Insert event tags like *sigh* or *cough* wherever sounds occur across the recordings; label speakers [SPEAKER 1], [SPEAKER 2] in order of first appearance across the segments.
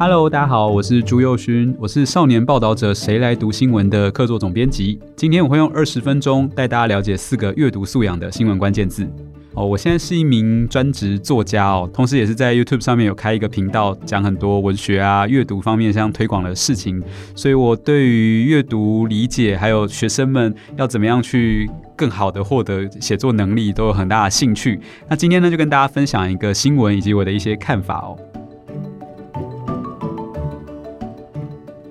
[SPEAKER 1] Hello，大家好，我是朱佑勋，我是少年报道者谁来读新闻的客座总编辑。今天我会用二十分钟带大家了解四个阅读素养的新闻关键字。哦，我现在是一名专职作家哦，同时也是在 YouTube 上面有开一个频道，讲很多文学啊、阅读方面像推广的事情。所以我对于阅读理解，还有学生们要怎么样去更好的获得写作能力，都有很大的兴趣。那今天呢，就跟大家分享一个新闻以及我的一些看法哦。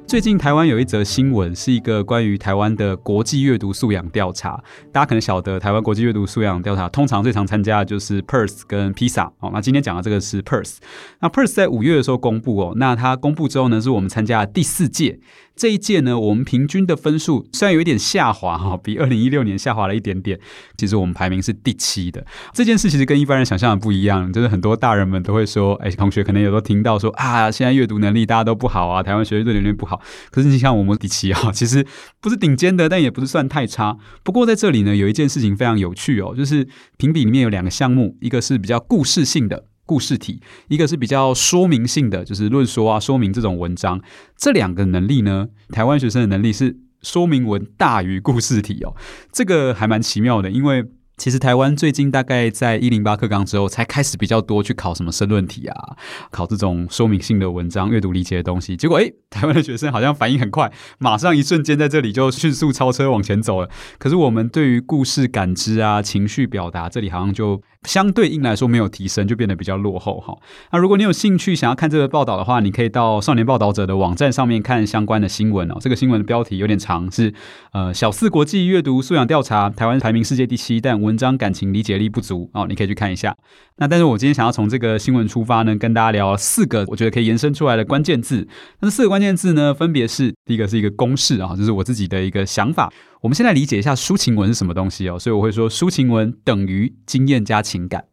[SPEAKER 1] 最近台湾有一则新闻，是一个关于台湾的国际阅读素养调查。大家可能晓得，台湾国际阅读素养调查通常最常参加的就是 purse 跟 PISA 哦。那今天讲的这个是 purse。那 purse 在五月的时候公布哦，那它公布之后呢，是我们参加的第四届。这一届呢，我们平均的分数虽然有一点下滑哈，比二零一六年下滑了一点点。其实我们排名是第七的。这件事其实跟一般人想象的不一样，就是很多大人们都会说，哎，同学可能有时候听到说啊，现在阅读能力大家都不好啊，台湾学生阅读能力不好。可是你像我们第七啊，其实不是顶尖的，但也不是算太差。不过在这里呢，有一件事情非常有趣哦，就是评比里面有两个项目，一个是比较故事性的。故事体，一个是比较说明性的，就是论说啊、说明这种文章。这两个能力呢，台湾学生的能力是说明文大于故事体哦，这个还蛮奇妙的，因为。其实台湾最近大概在一零八课纲之后，才开始比较多去考什么申论题啊，考这种说明性的文章、阅读理解的东西。结果，诶，台湾的学生好像反应很快，马上一瞬间在这里就迅速超车往前走了。可是我们对于故事感知啊、情绪表达，这里好像就相对应来说没有提升，就变得比较落后哈。那如果你有兴趣想要看这个报道的话，你可以到少年报道者的网站上面看相关的新闻哦。这个新闻的标题有点长，是呃小四国际阅读素养调查，台湾排名世界第七，但文章感情理解力不足哦，你可以去看一下。那但是我今天想要从这个新闻出发呢，跟大家聊四个我觉得可以延伸出来的关键字。那这四个关键字呢，分别是第一个是一个公式啊，这是我自己的一个想法。我们现在理解一下抒情文是什么东西哦。所以我会说，抒情文等于经验加情感。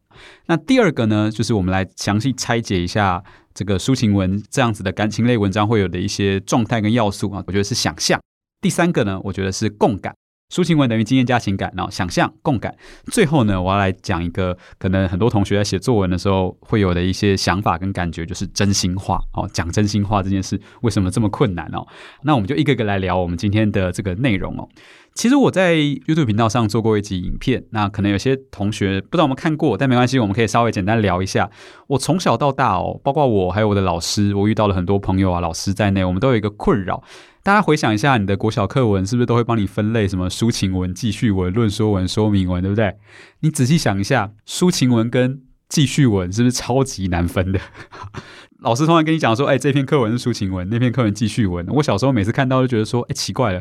[SPEAKER 1] 那第二个呢，就是我们来详细拆解一下这个抒情文这样子的感情类文章会有的一些状态跟要素啊。我觉得是想象。第三个呢，我觉得是共感。抒情文等于经验加情感，然后想象、共感。最后呢，我要来讲一个可能很多同学在写作文的时候会有的一些想法跟感觉，就是真心话哦。讲真心话这件事为什么这么困难哦？那我们就一个个来聊我们今天的这个内容哦。其实我在 YouTube 频道上做过一集影片，那可能有些同学不知道有没有看过，但没关系，我们可以稍微简单聊一下。我从小到大哦，包括我还有我的老师，我遇到了很多朋友啊、老师在内，我们都有一个困扰。大家回想一下，你的国小课文是不是都会帮你分类什么抒情文、记叙文、论说文、说明文，对不对？你仔细想一下，抒情文跟记叙文是不是超级难分的？*laughs* 老师通常跟你讲说，哎，这篇课文是抒情文，那篇课文记叙文。我小时候每次看到就觉得说，哎，奇怪了，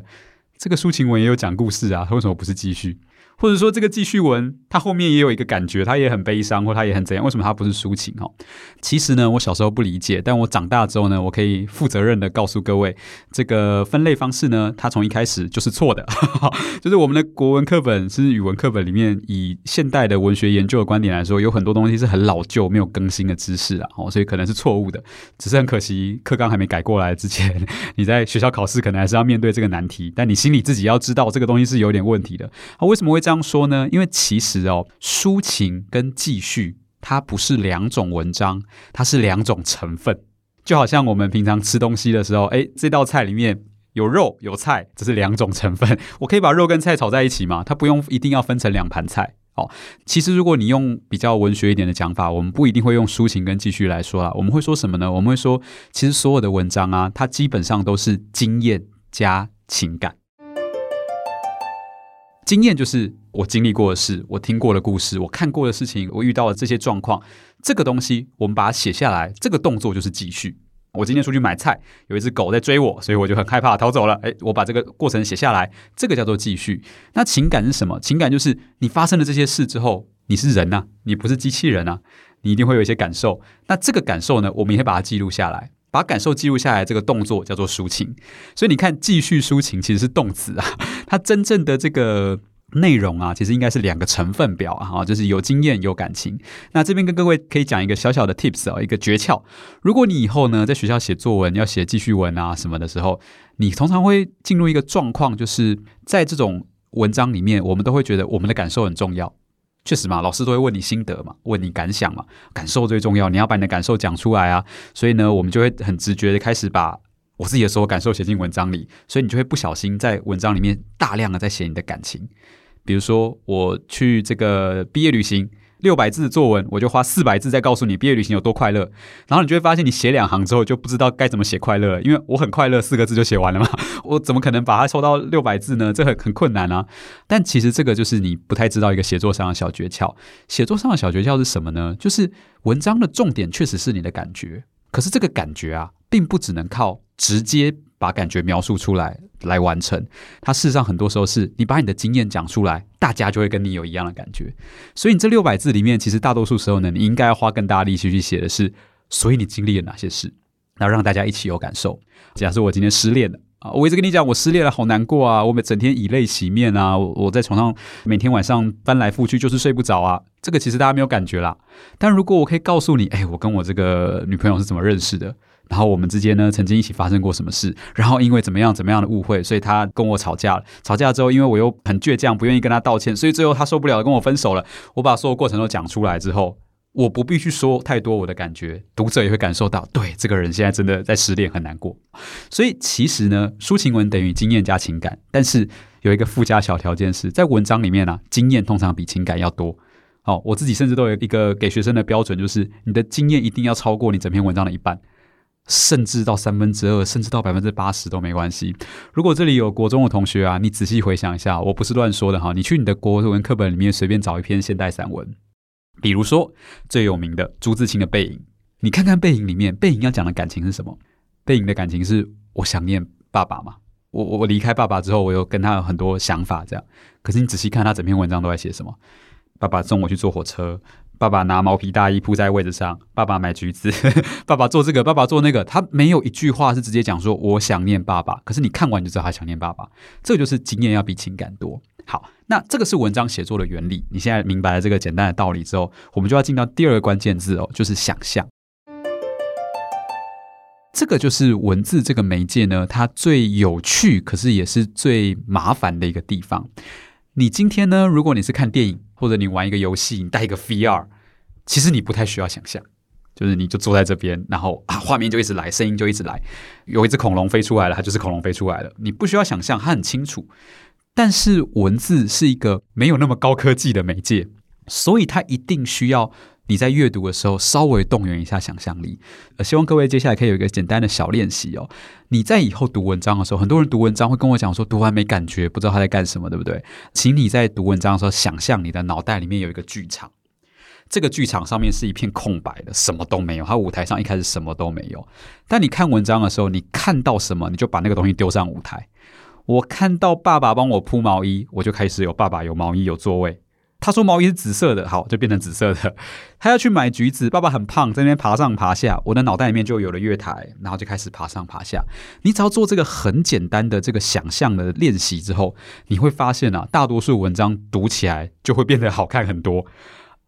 [SPEAKER 1] 这个抒情文也有讲故事啊，它为什么不是记叙？或者说这个记叙文，它后面也有一个感觉，它也很悲伤，或它也很怎样？为什么它不是抒情？哦，其实呢，我小时候不理解，但我长大之后呢，我可以负责任的告诉各位，这个分类方式呢，它从一开始就是错的。*laughs* 就是我们的国文课本，是语文课本里面，以现代的文学研究的观点来说，有很多东西是很老旧、没有更新的知识啊，哦，所以可能是错误的。只是很可惜，课纲还没改过来之前，*laughs* 你在学校考试可能还是要面对这个难题，但你心你自己要知道，这个东西是有点问题的。啊，为什么会这样说呢？因为其实哦，抒情跟记叙它不是两种文章，它是两种成分。就好像我们平常吃东西的时候，哎，这道菜里面有肉有菜，这是两种成分。*laughs* 我可以把肉跟菜炒在一起吗？它不用一定要分成两盘菜哦。其实如果你用比较文学一点的讲法，我们不一定会用抒情跟记叙来说啊。我们会说什么呢？我们会说，其实所有的文章啊，它基本上都是经验加情感。经验就是我经历过的事，我听过的故事，我看过的事情，我遇到的这些状况，这个东西我们把它写下来，这个动作就是继续。我今天出去买菜，有一只狗在追我，所以我就很害怕逃走了。诶，我把这个过程写下来，这个叫做继续。那情感是什么？情感就是你发生了这些事之后，你是人呐，你不是机器人啊，你一定会有一些感受。那这个感受呢，我们也会把它记录下来。把感受记录下来，这个动作叫做抒情。所以你看，记叙抒情其实是动词啊，*laughs* 它真正的这个内容啊，其实应该是两个成分表啊，就是有经验有感情。那这边跟各位可以讲一个小小的 tips 啊，一个诀窍。如果你以后呢在学校写作文要写记叙文啊什么的时候，你通常会进入一个状况，就是在这种文章里面，我们都会觉得我们的感受很重要。确实嘛，老师都会问你心得嘛，问你感想嘛，感受最重要，你要把你的感受讲出来啊。所以呢，我们就会很直觉的开始把我自己的所有感受写进文章里，所以你就会不小心在文章里面大量的在写你的感情。比如说，我去这个毕业旅行。六百字的作文，我就花四百字在告诉你毕业旅行有多快乐，然后你就会发现，你写两行之后就不知道该怎么写快乐，因为我很快乐四个字就写完了嘛，*laughs* 我怎么可能把它抽到六百字呢？这很很困难啊。但其实这个就是你不太知道一个写作上的小诀窍。写作上的小诀窍是什么呢？就是文章的重点确实是你的感觉，可是这个感觉啊，并不只能靠直接。把感觉描述出来来完成，它事实上很多时候是你把你的经验讲出来，大家就会跟你有一样的感觉。所以你这六百字里面，其实大多数时候呢，你应该要花更大力气去写的是，所以你经历了哪些事，然后让大家一起有感受。假设我今天失恋了啊，我一直跟你讲我失恋了，好难过啊，我每整天以泪洗面啊，我在床上每天晚上翻来覆去就是睡不着啊，这个其实大家没有感觉啦。但如果我可以告诉你，哎，我跟我这个女朋友是怎么认识的？然后我们之间呢，曾经一起发生过什么事？然后因为怎么样怎么样的误会，所以他跟我吵架了。吵架之后，因为我又很倔强，不愿意跟他道歉，所以最后他受不了，跟我分手了。我把所有过程都讲出来之后，我不必去说太多我的感觉，读者也会感受到，对，这个人现在真的在失恋，很难过。所以其实呢，抒情文等于经验加情感，但是有一个附加小条件是在文章里面呢、啊，经验通常比情感要多。好，我自己甚至都有一个给学生的标准，就是你的经验一定要超过你整篇文章的一半。甚至到三分之二，甚至到百分之八十都没关系。如果这里有国中的同学啊，你仔细回想一下，我不是乱说的哈。你去你的国文课本里面随便找一篇现代散文，比如说最有名的朱自清的《背影》，你看看《背影》里面，《背影》要讲的感情是什么？《背影》的感情是我想念爸爸嘛。我我我离开爸爸之后，我有跟他有很多想法这样。可是你仔细看他整篇文章都在写什么？爸爸送我去坐火车。爸爸拿毛皮大衣铺在位置上，爸爸买橘子，*laughs* 爸爸做这个，爸爸做那个，他没有一句话是直接讲说我想念爸爸。可是你看完就知道他想念爸爸，这就是经验要比情感多。好，那这个是文章写作的原理。你现在明白了这个简单的道理之后，我们就要进到第二个关键字哦，就是想象。这个就是文字这个媒介呢，它最有趣，可是也是最麻烦的一个地方。你今天呢，如果你是看电影，或者你玩一个游戏，你带一个 VR。其实你不太需要想象，就是你就坐在这边，然后啊，画面就一直来，声音就一直来，有一只恐龙飞出来了，它就是恐龙飞出来了，你不需要想象，它很清楚。但是文字是一个没有那么高科技的媒介，所以它一定需要你在阅读的时候稍微动员一下想象力。呃，希望各位接下来可以有一个简单的小练习哦。你在以后读文章的时候，很多人读文章会跟我讲说，读完没感觉，不知道他在干什么，对不对？请你在读文章的时候，想象你的脑袋里面有一个剧场。这个剧场上面是一片空白的，什么都没有。它舞台上一开始什么都没有。但你看文章的时候，你看到什么，你就把那个东西丢上舞台。我看到爸爸帮我铺毛衣，我就开始有爸爸有毛衣有座位。他说毛衣是紫色的，好，就变成紫色的。*laughs* 他要去买橘子，爸爸很胖，在那边爬上爬下。我的脑袋里面就有了月台，然后就开始爬上爬下。你只要做这个很简单的这个想象的练习之后，你会发现啊，大多数文章读起来就会变得好看很多。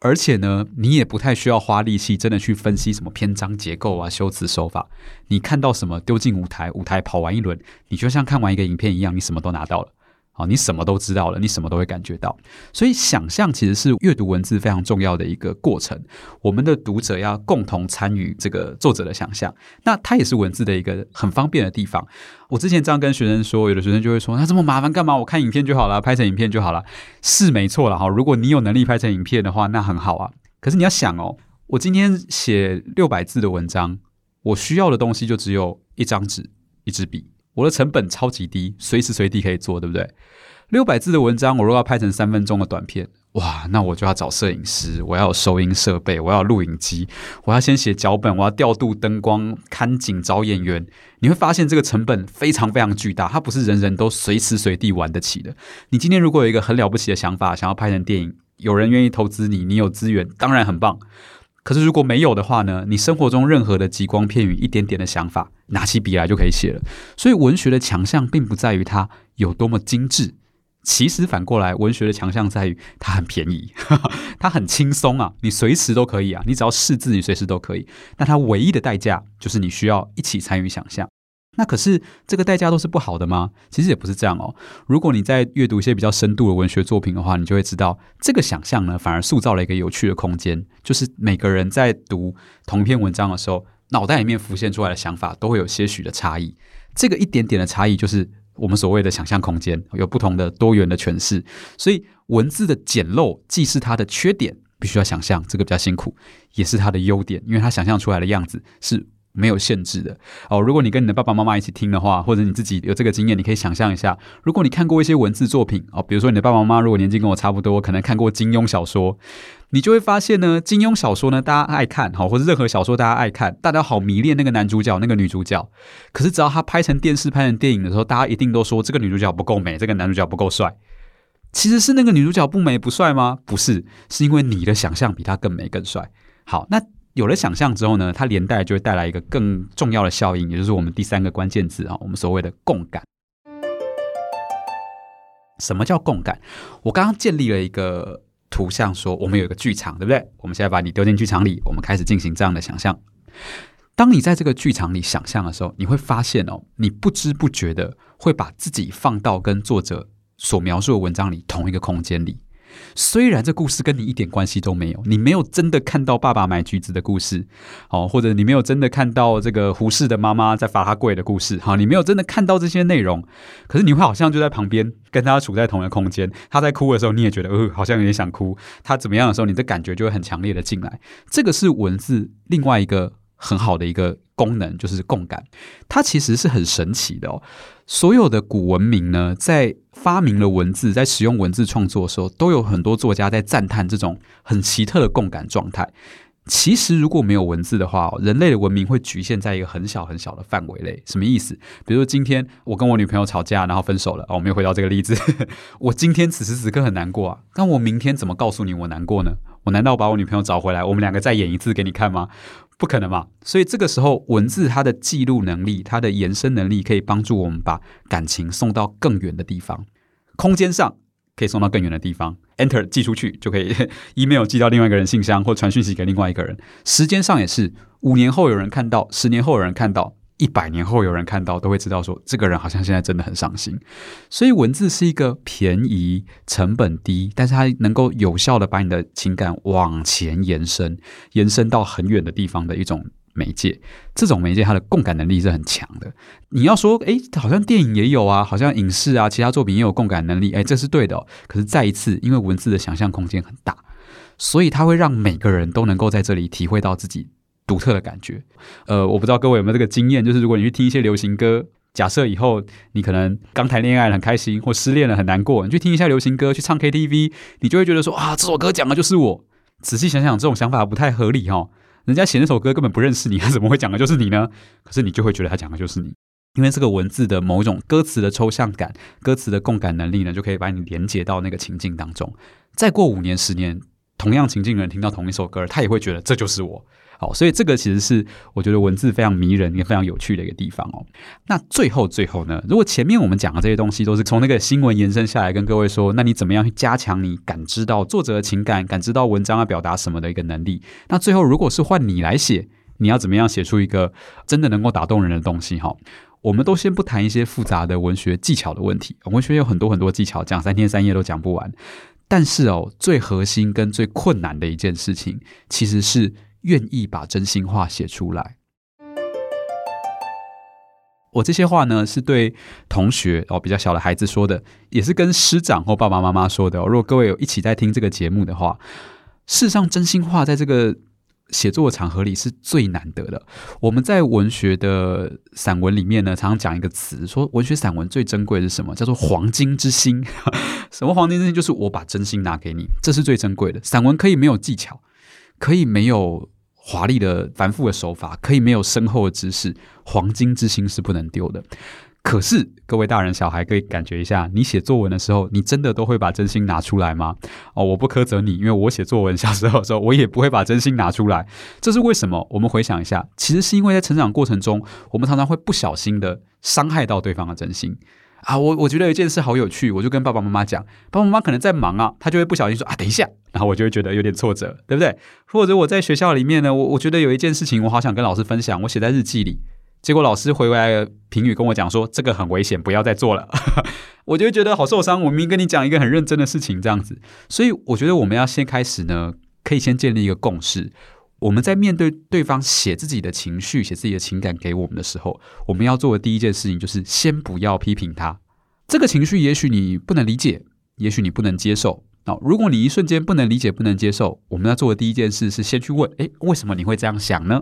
[SPEAKER 1] 而且呢，你也不太需要花力气，真的去分析什么篇章结构啊、修辞手法。你看到什么，丢进舞台，舞台跑完一轮，你就像看完一个影片一样，你什么都拿到了。好，你什么都知道了，你什么都会感觉到。所以，想象其实是阅读文字非常重要的一个过程。我们的读者要共同参与这个作者的想象，那它也是文字的一个很方便的地方。我之前这样跟学生说，有的学生就会说：“那这么麻烦干嘛？我看影片就好了，拍成影片就好了。”是没错了哈。如果你有能力拍成影片的话，那很好啊。可是你要想哦，我今天写六百字的文章，我需要的东西就只有一张纸、一支笔。我的成本超级低，随时随地可以做，对不对？六百字的文章，我如果要拍成三分钟的短片，哇，那我就要找摄影师，我要有收音设备，我要录影机，我要先写脚本，我要调度灯光、看景、找演员。你会发现这个成本非常非常巨大，它不是人人都随时随地玩得起的。你今天如果有一个很了不起的想法，想要拍成电影，有人愿意投资你，你有资源，当然很棒。可是如果没有的话呢？你生活中任何的极光片羽、一点点的想法，拿起笔来就可以写了。所以文学的强项并不在于它有多么精致，其实反过来，文学的强项在于它很便宜，*laughs* 它很轻松啊，你随时都可以啊，你只要识字，你随时都可以。但它唯一的代价就是你需要一起参与想象。那可是这个代价都是不好的吗？其实也不是这样哦。如果你在阅读一些比较深度的文学作品的话，你就会知道，这个想象呢，反而塑造了一个有趣的空间。就是每个人在读同一篇文章的时候，脑袋里面浮现出来的想法都会有些许的差异。这个一点点的差异，就是我们所谓的想象空间，有不同的多元的诠释。所以文字的简陋，既是它的缺点，必须要想象，这个比较辛苦，也是它的优点，因为它想象出来的样子是。没有限制的哦。如果你跟你的爸爸妈妈一起听的话，或者你自己有这个经验，你可以想象一下，如果你看过一些文字作品哦，比如说你的爸爸妈妈如果年纪跟我差不多，可能看过金庸小说，你就会发现呢，金庸小说呢，大家爱看好，或者任何小说大家爱看，大家好迷恋那个男主角、那个女主角。可是只要他拍成电视、拍成电影的时候，大家一定都说这个女主角不够美，这个男主角不够帅。其实是那个女主角不美不帅吗？不是，是因为你的想象比他更美更帅。好，那。有了想象之后呢，它连带就会带来一个更重要的效应，也就是我们第三个关键字啊，我们所谓的共感。什么叫共感？我刚刚建立了一个图像，说我们有一个剧场，对不对？我们现在把你丢进剧场里，我们开始进行这样的想象。当你在这个剧场里想象的时候，你会发现哦，你不知不觉的会把自己放到跟作者所描述的文章里同一个空间里。虽然这故事跟你一点关系都没有，你没有真的看到爸爸买橘子的故事，哦，或者你没有真的看到这个胡适的妈妈在罚他跪的故事，哈，你没有真的看到这些内容，可是你会好像就在旁边跟他处在同一个空间，他在哭的时候，你也觉得，呃，好像有点想哭，他怎么样的时候，你的感觉就会很强烈的进来，这个是文字另外一个很好的一个功能，就是共感，它其实是很神奇的哦。所有的古文明呢，在发明了文字，在使用文字创作的时候，都有很多作家在赞叹这种很奇特的共感状态。其实，如果没有文字的话，人类的文明会局限在一个很小很小的范围内。什么意思？比如说，今天我跟我女朋友吵架，然后分手了。哦，我们又回到这个例子。*laughs* 我今天此时此刻很难过啊，但我明天怎么告诉你我难过呢？我难道把我女朋友找回来，我们两个再演一次给你看吗？不可能嘛！所以这个时候，文字它的记录能力、它的延伸能力，可以帮助我们把感情送到更远的地方。空间上可以送到更远的地方，Enter 寄出去就可以，*laughs* email 寄到另外一个人信箱，或传讯息给另外一个人。时间上也是，五年后有人看到，十年后有人看到。一百年后有人看到，都会知道说，这个人好像现在真的很伤心。所以文字是一个便宜、成本低，但是它能够有效的把你的情感往前延伸，延伸到很远的地方的一种媒介。这种媒介它的共感能力是很强的。你要说，诶，好像电影也有啊，好像影视啊，其他作品也有共感能力，诶，这是对的。可是再一次，因为文字的想象空间很大，所以它会让每个人都能够在这里体会到自己。独特的感觉，呃，我不知道各位有没有这个经验，就是如果你去听一些流行歌，假设以后你可能刚谈恋爱很开心，或失恋了很难过，你去听一下流行歌，去唱 KTV，你就会觉得说啊，这首歌讲的就是我。仔细想想，这种想法不太合理哈、哦，人家写那首歌根本不认识你，他怎么会讲的就是你呢？可是你就会觉得他讲的就是你，因为这个文字的某一种歌词的抽象感，歌词的共感能力呢，就可以把你连接到那个情境当中。再过五年、十年，同样情境的人听到同一首歌，他也会觉得这就是我。好，所以这个其实是我觉得文字非常迷人也非常有趣的一个地方哦。那最后最后呢，如果前面我们讲的这些东西都是从那个新闻延伸下来，跟各位说，那你怎么样去加强你感知到作者的情感，感知到文章要表达什么的一个能力？那最后如果是换你来写，你要怎么样写出一个真的能够打动人的东西？哈，我们都先不谈一些复杂的文学技巧的问题，文学有很多很多技巧，讲三天三夜都讲不完。但是哦，最核心跟最困难的一件事情，其实是。愿意把真心话写出来。我这些话呢，是对同学哦，比较小的孩子说的，也是跟师长或爸爸妈妈说的哦。如果各位有一起在听这个节目的话，事实上，真心话在这个写作的场合里是最难得的。我们在文学的散文里面呢，常常讲一个词，说文学散文最珍贵的是什么？叫做黄金之心。*laughs* 什么黄金之心？就是我把真心拿给你，这是最珍贵的。散文可以没有技巧，可以没有。华丽的、繁复的手法，可以没有深厚的知识，黄金之心是不能丢的。可是，各位大人小孩可以感觉一下，你写作文的时候，你真的都会把真心拿出来吗？哦，我不苛责你，因为我写作文小时候的时候，我也不会把真心拿出来。这是为什么？我们回想一下，其实是因为在成长过程中，我们常常会不小心的伤害到对方的真心。啊，我我觉得有一件事好有趣，我就跟爸爸妈妈讲，爸爸妈妈可能在忙啊，他就会不小心说啊，等一下，然后我就会觉得有点挫折，对不对？或者我在学校里面呢，我我觉得有一件事情我好想跟老师分享，我写在日记里，结果老师回来评语跟我讲说，这个很危险，不要再做了。*laughs* 我就会觉得好受伤。我明明跟你讲一个很认真的事情，这样子。所以我觉得我们要先开始呢，可以先建立一个共识。我们在面对对方写自己的情绪、写自己的情感给我们的时候，我们要做的第一件事情就是先不要批评他。这个情绪也许你不能理解，也许你不能接受。那如果你一瞬间不能理解、不能接受，我们要做的第一件事是先去问：诶，为什么你会这样想呢？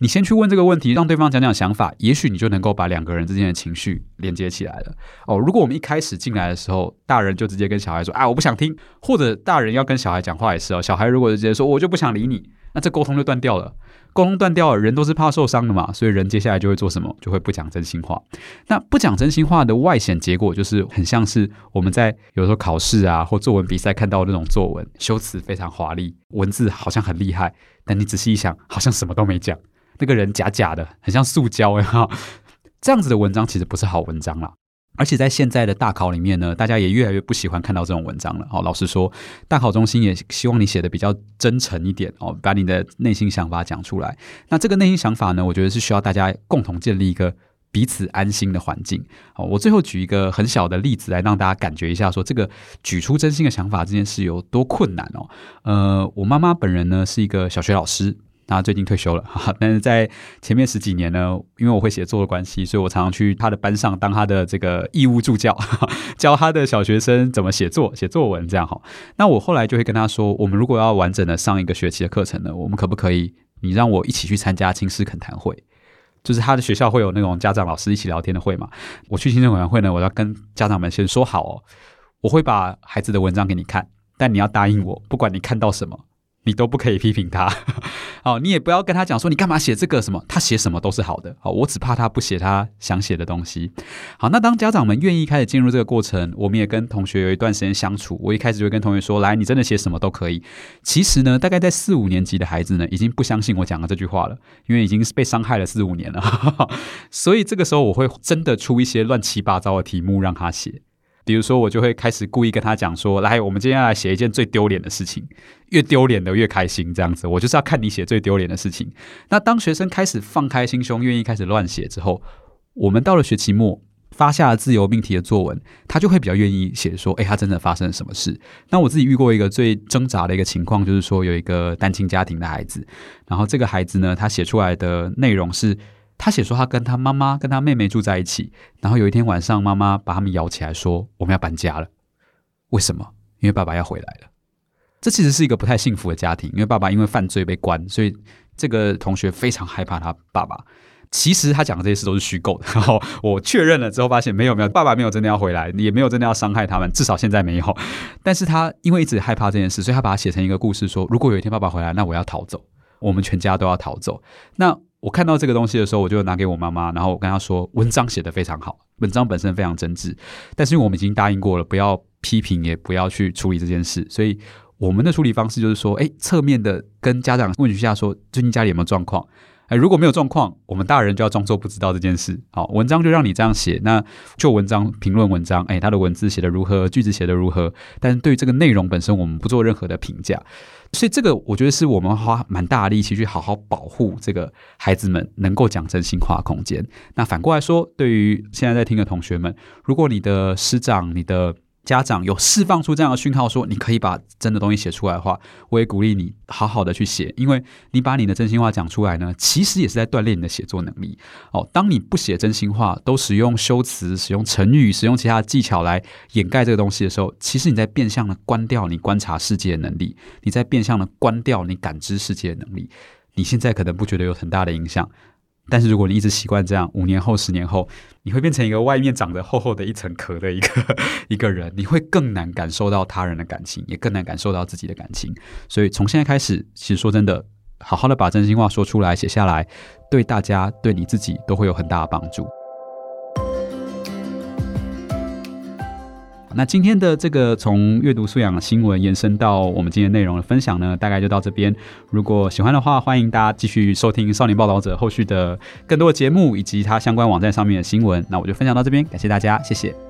[SPEAKER 1] 你先去问这个问题，让对方讲讲想法，也许你就能够把两个人之间的情绪连接起来了。哦，如果我们一开始进来的时候，大人就直接跟小孩说：“啊，我不想听。”或者大人要跟小孩讲话也是哦，小孩如果直接说：“我就不想理你。”那这沟通就断掉了。沟通断掉了，人都是怕受伤的嘛，所以人接下来就会做什么？就会不讲真心话。那不讲真心话的外显结果，就是很像是我们在有时候考试啊或作文比赛看到的那种作文，修辞非常华丽，文字好像很厉害，但你仔细一想，好像什么都没讲。那个人假假的，很像塑胶呀。*laughs* 这样子的文章其实不是好文章啦。而且在现在的大考里面呢，大家也越来越不喜欢看到这种文章了。哦，老实说，大考中心也希望你写的比较真诚一点哦，把你的内心想法讲出来。那这个内心想法呢，我觉得是需要大家共同建立一个彼此安心的环境。哦，我最后举一个很小的例子来让大家感觉一下，说这个举出真心的想法这件事有多困难哦。呃，我妈妈本人呢是一个小学老师。他最近退休了，*laughs* 哈哈，但是在前面十几年呢，因为我会写作的关系，所以我常常去他的班上当他的这个义务助教，*laughs* 教他的小学生怎么写作、写作文这样哈。那我后来就会跟他说，我们如果要完整的上一个学期的课程呢，我们可不可以你让我一起去参加亲师恳谈会？就是他的学校会有那种家长老师一起聊天的会嘛。我去亲师恳谈会呢，我要跟家长们先说好哦，我会把孩子的文章给你看，但你要答应我，不管你看到什么。你都不可以批评他，好，*laughs* 你也不要跟他讲说你干嘛写这个什么，他写什么都是好的，好，我只怕他不写他想写的东西。好，那当家长们愿意开始进入这个过程，我们也跟同学有一段时间相处，我一开始就跟同学说，来，你真的写什么都可以。其实呢，大概在四五年级的孩子呢，已经不相信我讲的这句话了，因为已经是被伤害了四五年了，*laughs* 所以这个时候我会真的出一些乱七八糟的题目让他写。比如说，我就会开始故意跟他讲说：“来，我们今天要来写一件最丢脸的事情，越丢脸的越开心。”这样子，我就是要看你写最丢脸的事情。那当学生开始放开心胸，愿意开始乱写之后，我们到了学期末发下了自由命题的作文，他就会比较愿意写说：“哎，他真的发生了什么事？”那我自己遇过一个最挣扎的一个情况，就是说有一个单亲家庭的孩子，然后这个孩子呢，他写出来的内容是。他写说，他跟他妈妈、跟他妹妹住在一起。然后有一天晚上，妈妈把他们摇起来，说：“我们要搬家了。”为什么？因为爸爸要回来了。这其实是一个不太幸福的家庭，因为爸爸因为犯罪被关，所以这个同学非常害怕他爸爸。其实他讲的这些事都是虚构的。*laughs* 然后我确认了之后，发现没有没有，爸爸没有真的要回来，也没有真的要伤害他们，至少现在没有。但是他因为一直害怕这件事，所以他把它写成一个故事说，说如果有一天爸爸回来，那我要逃走，我们全家都要逃走。那我看到这个东西的时候，我就拿给我妈妈，然后我跟她说，文章写得非常好，文章本身非常真挚，但是因为我们已经答应过了，不要批评，也不要去处理这件事，所以我们的处理方式就是说，哎，侧面的跟家长问一下，说最近家里有没有状况。哎，如果没有状况，我们大人就要装作不知道这件事。好，文章就让你这样写。那就文章评论文章，哎，他的文字写得如何，句子写得如何？但是对于这个内容本身，我们不做任何的评价。所以这个我觉得是我们花蛮大的力气去好好保护这个孩子们能够讲真心话空间。那反过来说，对于现在在听的同学们，如果你的师长、你的家长有释放出这样的讯号，说你可以把真的东西写出来的话，我也鼓励你好好的去写，因为你把你的真心话讲出来呢，其实也是在锻炼你的写作能力。哦，当你不写真心话，都使用修辞、使用成语、使用其他的技巧来掩盖这个东西的时候，其实你在变相的关掉你观察世界的能力，你在变相的关掉你感知世界的能力。你现在可能不觉得有很大的影响。但是如果你一直习惯这样，五年后、十年后，你会变成一个外面长着厚厚的一层壳的一个 *laughs* 一个人，你会更难感受到他人的感情，也更难感受到自己的感情。所以从现在开始，其实说真的，好好的把真心话说出来、写下来，对大家、对你自己都会有很大的帮助。那今天的这个从阅读素养的新闻延伸到我们今天内容的分享呢，大概就到这边。如果喜欢的话，欢迎大家继续收听《少年报道者》后续的更多的节目以及它相关网站上面的新闻。那我就分享到这边，感谢大家，谢谢。